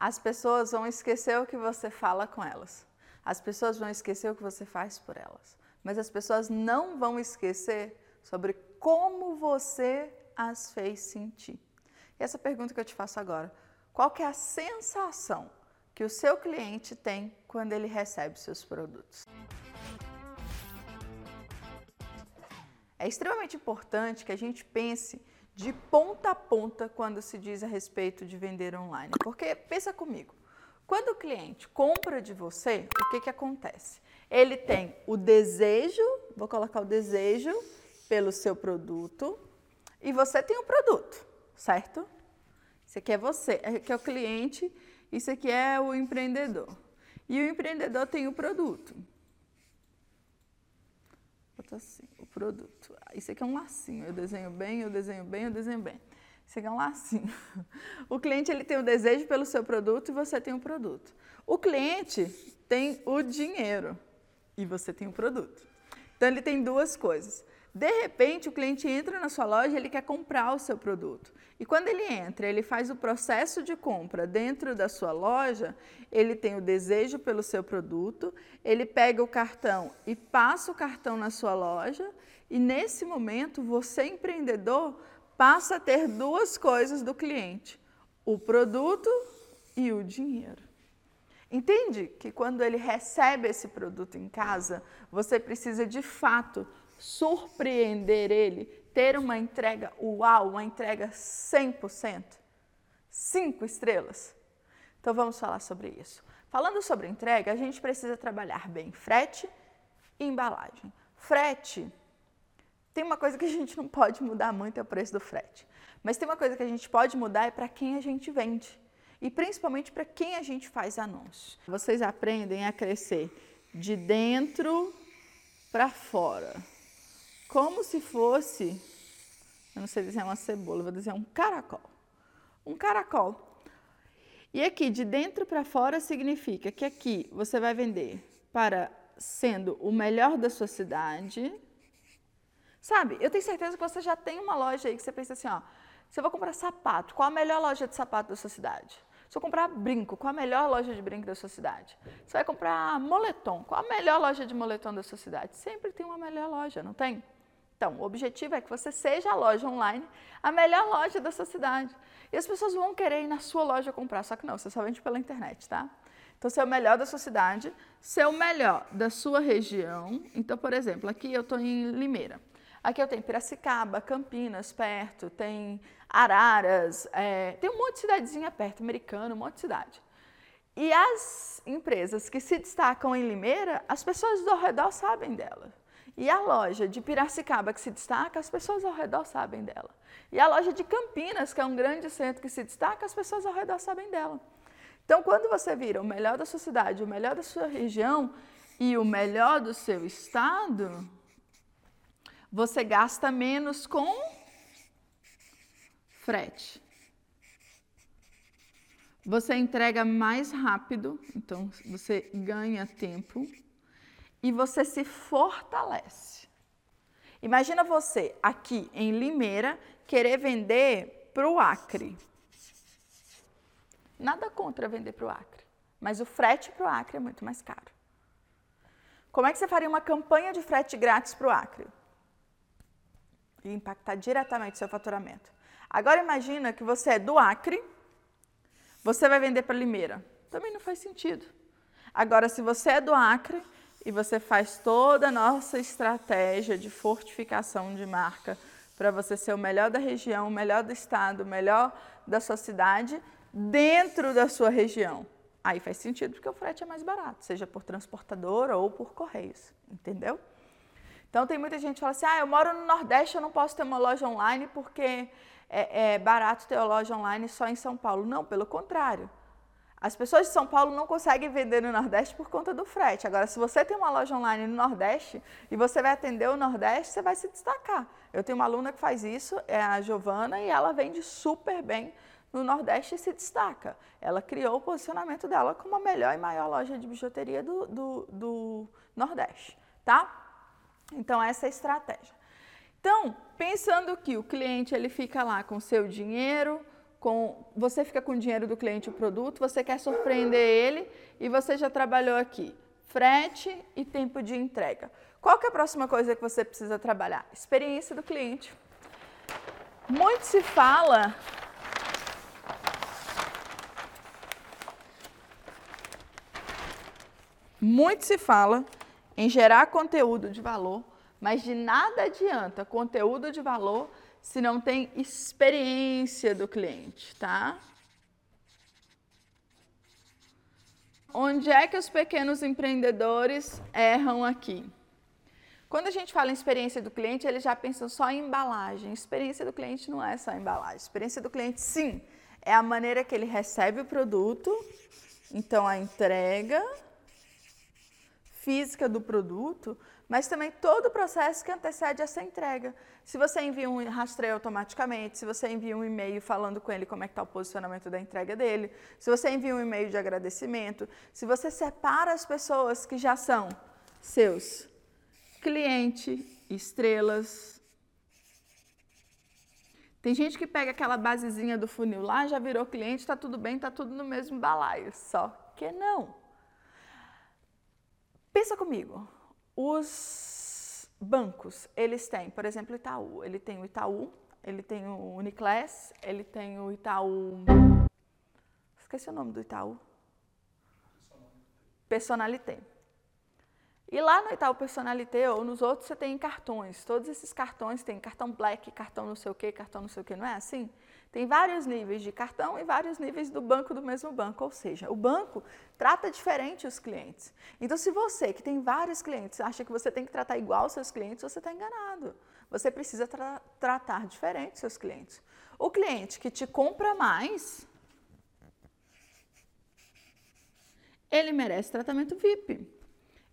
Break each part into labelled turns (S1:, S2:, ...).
S1: as pessoas vão esquecer o que você fala com elas. As pessoas vão esquecer o que você faz por elas. Mas as pessoas não vão esquecer sobre como você as fez sentir. E essa pergunta que eu te faço agora, qual é a sensação que o seu cliente tem quando ele recebe seus produtos? É extremamente importante que a gente pense de ponta a ponta quando se diz a respeito de vender online. Porque pensa comigo, quando o cliente compra de você, o que, que acontece? Ele tem o desejo, vou colocar o desejo pelo seu produto, e você tem o produto, certo? Isso aqui é você, aqui é o cliente, isso aqui é o empreendedor. E o empreendedor tem o produto. Bota assim, o produto. Isso aqui é um lacinho. Eu desenho bem, eu desenho bem, eu desenho bem. Isso aqui é um lacinho. O cliente ele tem o desejo pelo seu produto e você tem o produto. O cliente tem o dinheiro e você tem o produto. Então ele tem duas coisas. De repente, o cliente entra na sua loja, ele quer comprar o seu produto. E quando ele entra, ele faz o processo de compra dentro da sua loja, ele tem o desejo pelo seu produto, ele pega o cartão e passa o cartão na sua loja, e nesse momento, você empreendedor passa a ter duas coisas do cliente: o produto e o dinheiro. Entende que quando ele recebe esse produto em casa, você precisa de fato surpreender ele, ter uma entrega uau, uma entrega 100%, cinco estrelas. Então vamos falar sobre isso. Falando sobre entrega, a gente precisa trabalhar bem frete e embalagem. Frete, tem uma coisa que a gente não pode mudar muito é o preço do frete. Mas tem uma coisa que a gente pode mudar é para quem a gente vende. E principalmente para quem a gente faz anúncios. Vocês aprendem a crescer de dentro para fora como se fosse, eu não sei desenhar uma cebola, vou desenhar um caracol. Um caracol. E aqui, de dentro para fora, significa que aqui você vai vender para sendo o melhor da sua cidade. Sabe, eu tenho certeza que você já tem uma loja aí que você pensa assim, ó, se eu vou comprar sapato, qual a melhor loja de sapato da sua cidade? Se eu comprar brinco, qual a melhor loja de brinco da sua cidade? Você vai comprar moletom, qual a melhor loja de moletom da sua cidade? Sempre tem uma melhor loja, não tem? Então, o objetivo é que você seja a loja online, a melhor loja da sua cidade. E as pessoas vão querer ir na sua loja comprar, só que não, você só vende pela internet, tá? Então, ser o melhor da sua cidade, ser o melhor da sua região. Então, por exemplo, aqui eu estou em Limeira. Aqui eu tenho Piracicaba, Campinas perto, tem Araras, é, tem um monte de cidadezinha perto, americano, um monte de cidade. E as empresas que se destacam em Limeira, as pessoas ao redor sabem delas. E a loja de Piracicaba que se destaca, as pessoas ao redor sabem dela. E a loja de Campinas, que é um grande centro que se destaca, as pessoas ao redor sabem dela. Então, quando você vira o melhor da sua cidade, o melhor da sua região e o melhor do seu estado, você gasta menos com frete. Você entrega mais rápido, então você ganha tempo e você se fortalece. Imagina você aqui em Limeira querer vender para o Acre. Nada contra vender para o Acre, mas o frete para o Acre é muito mais caro. Como é que você faria uma campanha de frete grátis para o Acre? E impactar diretamente o seu faturamento. Agora imagina que você é do Acre, você vai vender para Limeira. Também não faz sentido. Agora, se você é do Acre, e você faz toda a nossa estratégia de fortificação de marca para você ser o melhor da região, o melhor do estado, o melhor da sua cidade, dentro da sua região. Aí faz sentido porque o frete é mais barato, seja por transportadora ou por correios, entendeu? Então tem muita gente que fala assim: ah, eu moro no Nordeste, eu não posso ter uma loja online porque é, é barato ter uma loja online só em São Paulo. Não, pelo contrário. As pessoas de São Paulo não conseguem vender no Nordeste por conta do frete. Agora, se você tem uma loja online no Nordeste e você vai atender o Nordeste, você vai se destacar. Eu tenho uma aluna que faz isso, é a Giovana, e ela vende super bem no Nordeste e se destaca. Ela criou o posicionamento dela como a melhor e maior loja de bijuteria do, do, do Nordeste, tá? Então, essa é a estratégia. Então, pensando que o cliente ele fica lá com seu dinheiro, com você fica com o dinheiro do cliente o produto, você quer surpreender ele e você já trabalhou aqui frete e tempo de entrega. Qual que é a próxima coisa que você precisa trabalhar? Experiência do cliente. Muito se fala Muito se fala em gerar conteúdo de valor, mas de nada adianta conteúdo de valor se não tem experiência do cliente, tá? Onde é que os pequenos empreendedores erram aqui? Quando a gente fala em experiência do cliente, eles já pensam só em embalagem. Experiência do cliente não é só embalagem. Experiência do cliente, sim, é a maneira que ele recebe o produto, então a entrega física do produto, mas também todo o processo que antecede essa entrega. Se você envia um rastreio automaticamente, se você envia um e-mail falando com ele como é que está o posicionamento da entrega dele, se você envia um e-mail de agradecimento, se você separa as pessoas que já são seus cliente, estrelas. Tem gente que pega aquela basezinha do funil lá, já virou cliente, está tudo bem, está tudo no mesmo balaio. Só que não. Pensa comigo os bancos, eles têm, por exemplo, Itaú. Ele tem o Itaú, ele tem o Uniclass, ele tem o Itaú. Esqueci o nome do Itaú. Personalité. E lá no Itaú Personalité ou nos outros você tem cartões. Todos esses cartões tem cartão black, cartão não sei o que, cartão não sei o que, não é assim? Tem vários níveis de cartão e vários níveis do banco do mesmo banco, ou seja, o banco trata diferente os clientes. Então, se você que tem vários clientes acha que você tem que tratar igual os seus clientes, você está enganado. Você precisa tra tratar diferente os seus clientes. O cliente que te compra mais, ele merece tratamento VIP.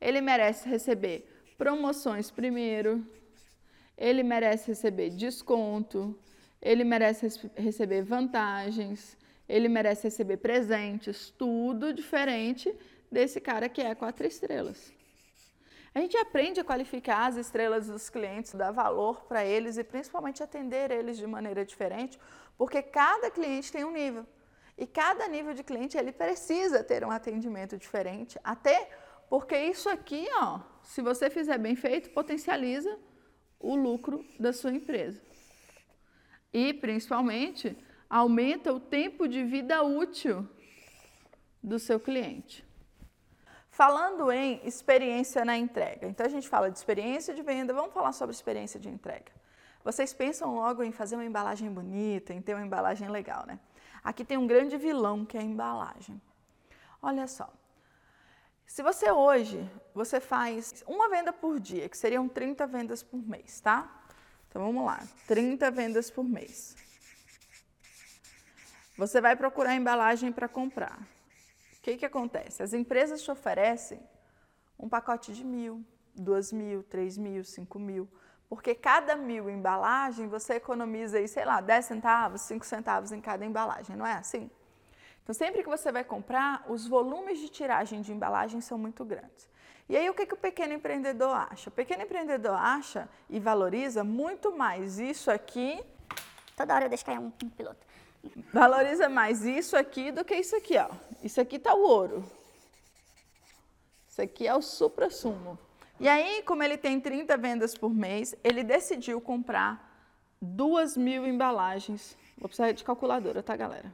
S1: Ele merece receber promoções primeiro, ele merece receber desconto, ele merece receber vantagens, ele merece receber presentes, tudo diferente desse cara que é quatro estrelas. A gente aprende a qualificar as estrelas dos clientes, dar valor para eles e principalmente atender eles de maneira diferente, porque cada cliente tem um nível. E cada nível de cliente ele precisa ter um atendimento diferente, até porque isso aqui, ó, se você fizer bem feito, potencializa o lucro da sua empresa e, principalmente, aumenta o tempo de vida útil do seu cliente. Falando em experiência na entrega, então a gente fala de experiência de venda, vamos falar sobre experiência de entrega. Vocês pensam logo em fazer uma embalagem bonita, em ter uma embalagem legal, né? Aqui tem um grande vilão que é a embalagem. Olha só. Se você hoje, você faz uma venda por dia, que seriam 30 vendas por mês, tá? Então vamos lá, 30 vendas por mês. Você vai procurar embalagem para comprar. O que, que acontece? As empresas te oferecem um pacote de mil, duas mil, três mil, cinco mil, porque cada mil embalagem você economiza aí, sei lá, 10 centavos, 5 centavos em cada embalagem, não é assim? Então, sempre que você vai comprar, os volumes de tiragem de embalagem são muito grandes. E aí o que, que o pequeno empreendedor acha? O pequeno empreendedor acha e valoriza muito mais isso aqui.
S2: Toda hora eu deixo cair um, um piloto.
S1: Valoriza mais isso aqui do que isso aqui, ó. Isso aqui tá o ouro. Isso aqui é o supra-sumo. E aí, como ele tem 30 vendas por mês, ele decidiu comprar duas mil embalagens. Vou precisar de calculadora, tá, galera?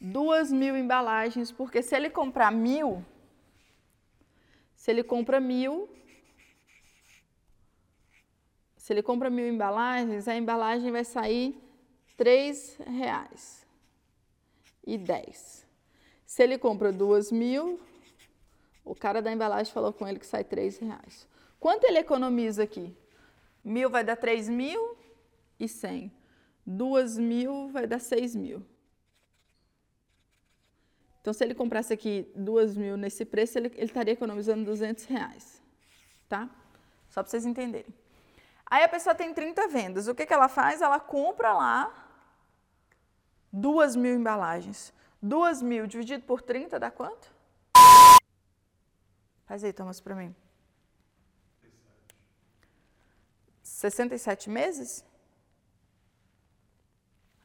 S1: Duas mil embalagens, porque se ele comprar mil, se ele compra mil, se ele compra mil embalagens, a embalagem vai sair três reais e dez. Se ele compra duas mil, o cara da embalagem falou com ele que sai três reais. Quanto ele economiza aqui? Mil vai dar três mil e cem. Duas mil vai dar seis mil. Então, se ele comprasse aqui duas mil nesse preço, ele, ele estaria economizando 200 reais, tá? Só para vocês entenderem. Aí a pessoa tem 30 vendas. O que, que ela faz? Ela compra lá duas mil embalagens. Duas mil dividido por 30 dá quanto? Faz aí, Thomas, para mim. 67 meses?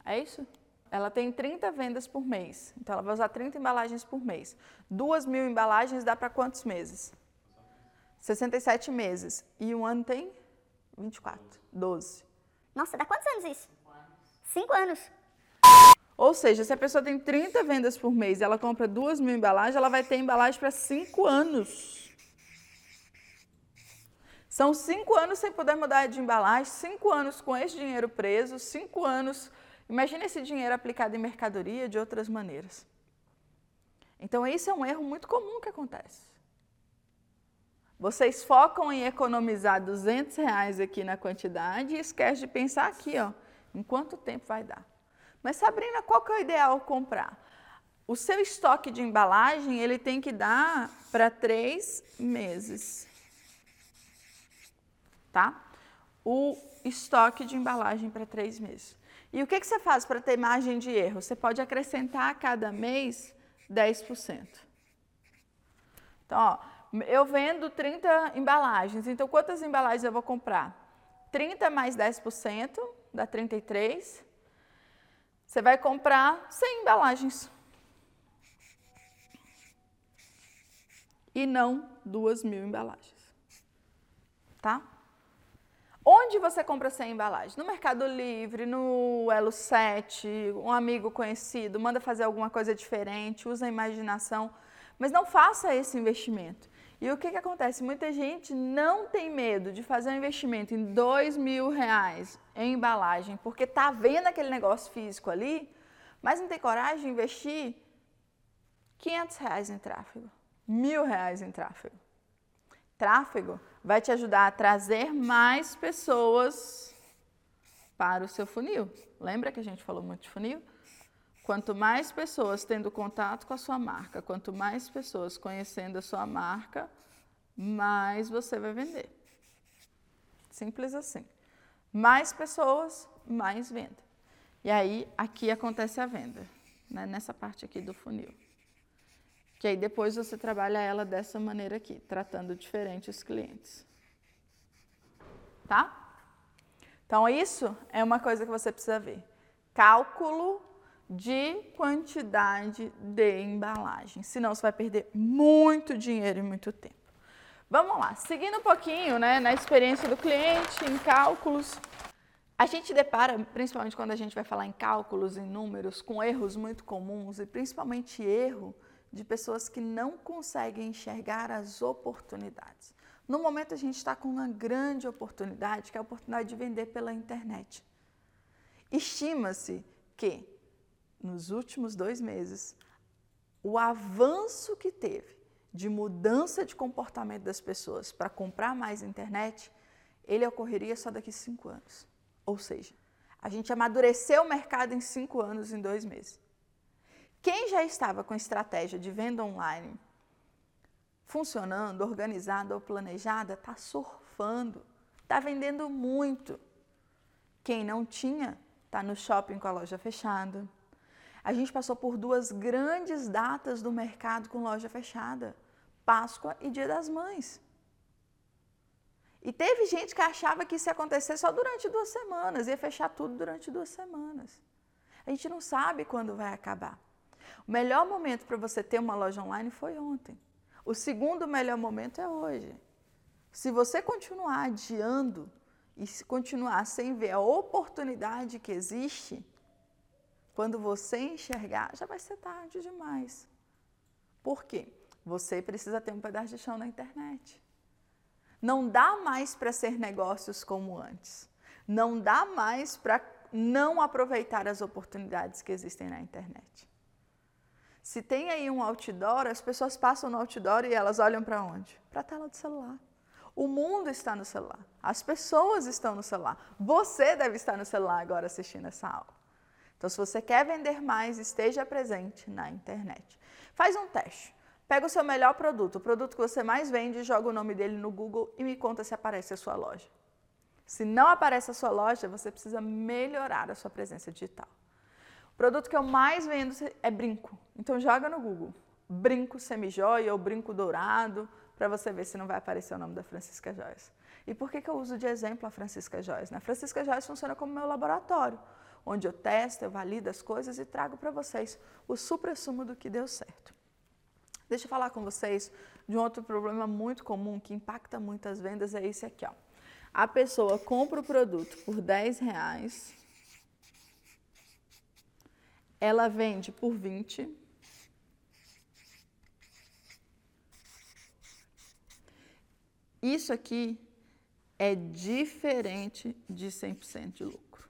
S1: É isso? Ela tem 30 vendas por mês. Então ela vai usar 30 embalagens por mês. Duas mil embalagens dá para quantos meses? 67 meses. E um ano tem 24, 12.
S2: Nossa, dá quantos anos isso? Cinco anos.
S1: Ou seja, se a pessoa tem 30 vendas por mês e ela compra duas mil embalagens, ela vai ter embalagem para cinco anos. São cinco anos sem poder mudar de embalagem, cinco anos com esse dinheiro preso, cinco anos. Imagina esse dinheiro aplicado em mercadoria de outras maneiras. Então, esse é um erro muito comum que acontece. Vocês focam em economizar 200 reais aqui na quantidade e esquece de pensar aqui, ó, em quanto tempo vai dar. Mas Sabrina, qual que é o ideal comprar? O seu estoque de embalagem ele tem que dar para três meses tá? O estoque de embalagem para três meses. E o que, que você faz para ter margem de erro? Você pode acrescentar a cada mês 10%. Então, ó, eu vendo 30 embalagens, então quantas embalagens eu vou comprar? 30 mais 10% dá 33. Você vai comprar 100 embalagens. E não 2 mil embalagens. Tá? Onde você compra essa embalagem? No Mercado Livre, no Elo 7, um amigo conhecido, manda fazer alguma coisa diferente, usa a imaginação, mas não faça esse investimento. E o que, que acontece? Muita gente não tem medo de fazer um investimento em dois mil reais em embalagem, porque está vendo aquele negócio físico ali, mas não tem coragem de investir 500 reais em tráfego, mil reais em tráfego. Tráfego vai te ajudar a trazer mais pessoas para o seu funil. Lembra que a gente falou muito de funil? Quanto mais pessoas tendo contato com a sua marca, quanto mais pessoas conhecendo a sua marca, mais você vai vender. Simples assim. Mais pessoas, mais venda. E aí, aqui acontece a venda, né? nessa parte aqui do funil. Que aí depois você trabalha ela dessa maneira aqui, tratando diferente os clientes. Tá? Então, isso é uma coisa que você precisa ver. Cálculo de quantidade de embalagem. Senão você vai perder muito dinheiro e muito tempo. Vamos lá, seguindo um pouquinho né, na experiência do cliente, em cálculos. A gente depara, principalmente quando a gente vai falar em cálculos, em números, com erros muito comuns e principalmente erro de pessoas que não conseguem enxergar as oportunidades. No momento, a gente está com uma grande oportunidade, que é a oportunidade de vender pela internet. Estima-se que, nos últimos dois meses, o avanço que teve de mudança de comportamento das pessoas para comprar mais internet, ele ocorreria só daqui cinco anos. Ou seja, a gente amadureceu o mercado em cinco anos, em dois meses. Quem já estava com estratégia de venda online funcionando, organizada ou planejada, está surfando, está vendendo muito. Quem não tinha, está no shopping com a loja fechada. A gente passou por duas grandes datas do mercado com loja fechada: Páscoa e Dia das Mães. E teve gente que achava que isso ia acontecer só durante duas semanas, ia fechar tudo durante duas semanas. A gente não sabe quando vai acabar. O melhor momento para você ter uma loja online foi ontem. O segundo melhor momento é hoje. Se você continuar adiando e se continuar sem ver a oportunidade que existe, quando você enxergar, já vai ser tarde demais. Por quê? Você precisa ter um pedaço de chão na internet. Não dá mais para ser negócios como antes. Não dá mais para não aproveitar as oportunidades que existem na internet. Se tem aí um outdoor, as pessoas passam no outdoor e elas olham para onde? Para a tela do celular. O mundo está no celular. As pessoas estão no celular. Você deve estar no celular agora assistindo essa aula. Então, se você quer vender mais, esteja presente na internet. Faz um teste. Pega o seu melhor produto, o produto que você mais vende, joga o nome dele no Google e me conta se aparece a sua loja. Se não aparece a sua loja, você precisa melhorar a sua presença digital produto que eu mais vendo é brinco. Então joga no Google, brinco semijoia ou brinco dourado, para você ver se não vai aparecer o nome da Francisca Joias. E por que, que eu uso de exemplo a Francisca Joias? A Francisca Joias funciona como meu laboratório. onde eu testo, eu valido as coisas e trago para vocês o supra-sumo do que deu certo. Deixa eu falar com vocês de um outro problema muito comum que impacta muito as vendas, é esse aqui, ó. A pessoa compra o produto por 10 reais, ela vende por 20, Isso aqui é diferente de 100% de lucro.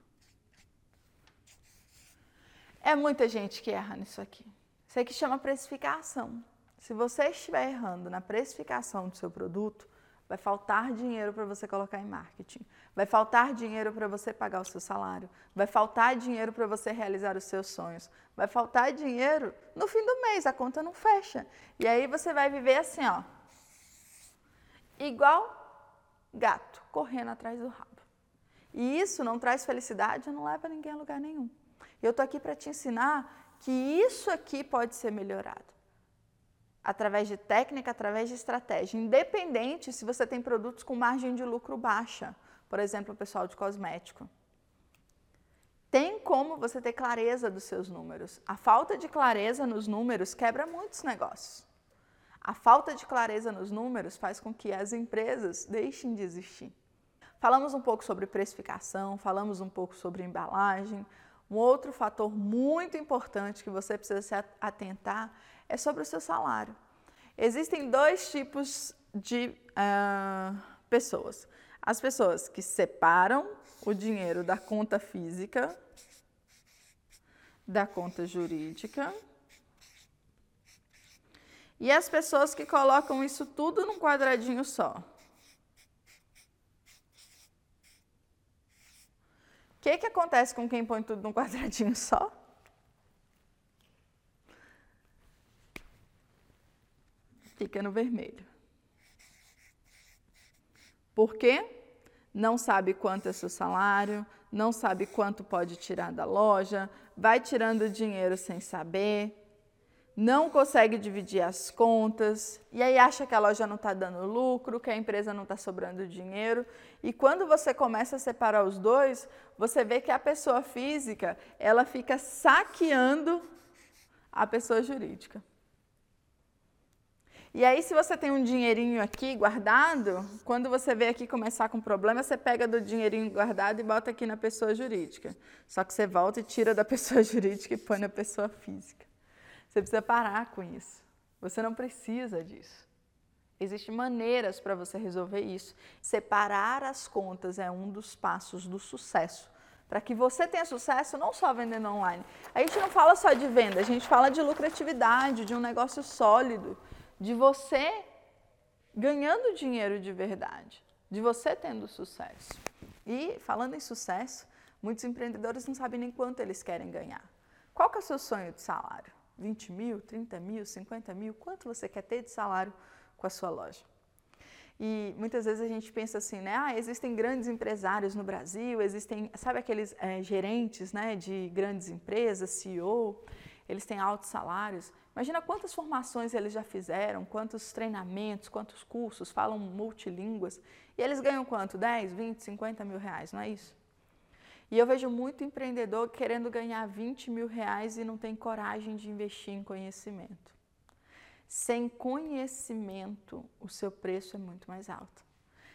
S1: É muita gente que erra nisso aqui. Isso aqui chama precificação. Se você estiver errando na precificação do seu produto, vai faltar dinheiro para você colocar em marketing, vai faltar dinheiro para você pagar o seu salário, vai faltar dinheiro para você realizar os seus sonhos, vai faltar dinheiro no fim do mês, a conta não fecha. E aí você vai viver assim, ó, igual gato correndo atrás do rabo. E isso não traz felicidade, não leva ninguém a lugar nenhum. Eu estou aqui para te ensinar que isso aqui pode ser melhorado. Através de técnica, através de estratégia. Independente se você tem produtos com margem de lucro baixa. Por exemplo, o pessoal de cosmético. Tem como você ter clareza dos seus números. A falta de clareza nos números quebra muitos negócios. A falta de clareza nos números faz com que as empresas deixem de existir. Falamos um pouco sobre precificação, falamos um pouco sobre embalagem. Um outro fator muito importante que você precisa se atentar é sobre o seu salário. Existem dois tipos de uh, pessoas: as pessoas que separam o dinheiro da conta física da conta jurídica e as pessoas que colocam isso tudo num quadradinho só. O que, que acontece com quem põe tudo num quadradinho só? Fica no vermelho. Por quê? Não sabe quanto é seu salário, não sabe quanto pode tirar da loja, vai tirando dinheiro sem saber não consegue dividir as contas, e aí acha que a loja não está dando lucro, que a empresa não está sobrando dinheiro. E quando você começa a separar os dois, você vê que a pessoa física ela fica saqueando a pessoa jurídica. E aí, se você tem um dinheirinho aqui guardado, quando você vê aqui começar com problema, você pega do dinheirinho guardado e bota aqui na pessoa jurídica. Só que você volta e tira da pessoa jurídica e põe na pessoa física. Você precisa parar com isso. Você não precisa disso. Existem maneiras para você resolver isso. Separar as contas é um dos passos do sucesso. Para que você tenha sucesso, não só vendendo online. A gente não fala só de venda, a gente fala de lucratividade, de um negócio sólido, de você ganhando dinheiro de verdade, de você tendo sucesso. E falando em sucesso, muitos empreendedores não sabem nem quanto eles querem ganhar. Qual que é o seu sonho de salário? 20 mil, 30 mil, 50 mil, quanto você quer ter de salário com a sua loja. E muitas vezes a gente pensa assim, né? Ah, existem grandes empresários no Brasil, existem, sabe aqueles é, gerentes né, de grandes empresas, CEO, eles têm altos salários. Imagina quantas formações eles já fizeram, quantos treinamentos, quantos cursos, falam multilínguas. E eles ganham quanto? 10, 20, 50 mil reais, não é isso? E eu vejo muito empreendedor querendo ganhar 20 mil reais e não tem coragem de investir em conhecimento. Sem conhecimento, o seu preço é muito mais alto.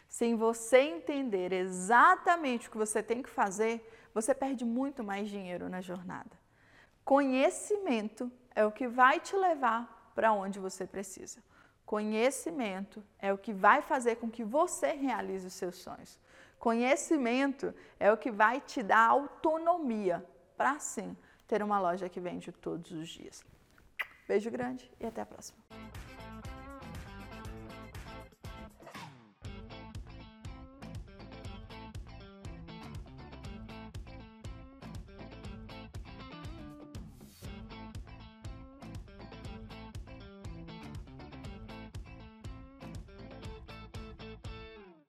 S1: Sem você entender exatamente o que você tem que fazer, você perde muito mais dinheiro na jornada. Conhecimento é o que vai te levar para onde você precisa. Conhecimento é o que vai fazer com que você realize os seus sonhos. Conhecimento é o que vai te dar autonomia para sim ter uma loja que vende todos os dias. Beijo grande e até a próxima.